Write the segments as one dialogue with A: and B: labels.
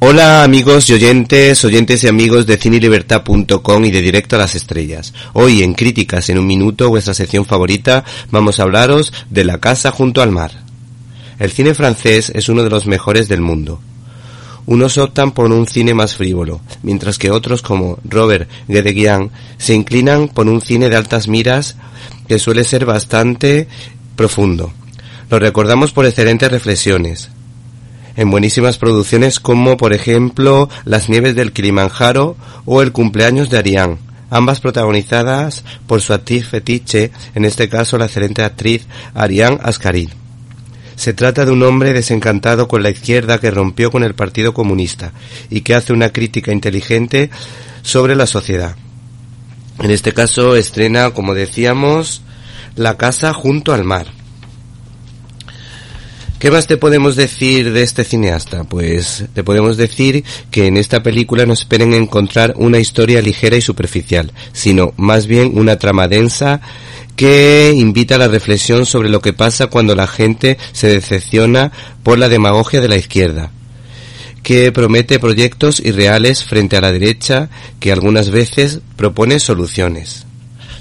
A: Hola amigos y oyentes, oyentes y amigos de cinelibertad.com y de Directo a las Estrellas. Hoy en Críticas en un Minuto, vuestra sección favorita, vamos a hablaros de La Casa junto al Mar. El cine francés es uno de los mejores del mundo. Unos optan por un cine más frívolo, mientras que otros como Robert Guédiguian se inclinan por un cine de altas miras que suele ser bastante profundo. Lo recordamos por excelentes reflexiones, en buenísimas producciones como por ejemplo Las nieves del Kilimanjaro o El cumpleaños de Ariane, ambas protagonizadas por su actriz fetiche, en este caso la excelente actriz Ariane Ascaril. Se trata de un hombre desencantado con la izquierda que rompió con el Partido Comunista y que hace una crítica inteligente sobre la sociedad. En este caso estrena, como decíamos, La casa junto al mar. ¿Qué más te podemos decir de este cineasta? Pues te podemos decir que en esta película no esperen encontrar una historia ligera y superficial, sino más bien una trama densa que invita a la reflexión sobre lo que pasa cuando la gente se decepciona por la demagogia de la izquierda, que promete proyectos irreales frente a la derecha que algunas veces propone soluciones,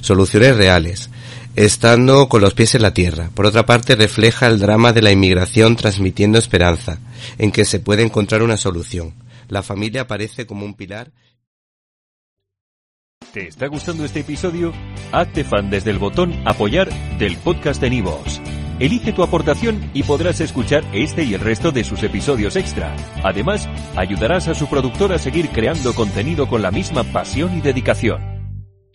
A: soluciones reales estando con los pies en la tierra. Por otra parte, refleja el drama de la inmigración transmitiendo esperanza, en que se puede encontrar una solución. La familia aparece como un pilar.
B: ¿Te está gustando este episodio? Hazte fan desde el botón apoyar del podcast de Nivos. Elige tu aportación y podrás escuchar este y el resto de sus episodios extra. Además, ayudarás a su productor a seguir creando contenido con la misma pasión y dedicación.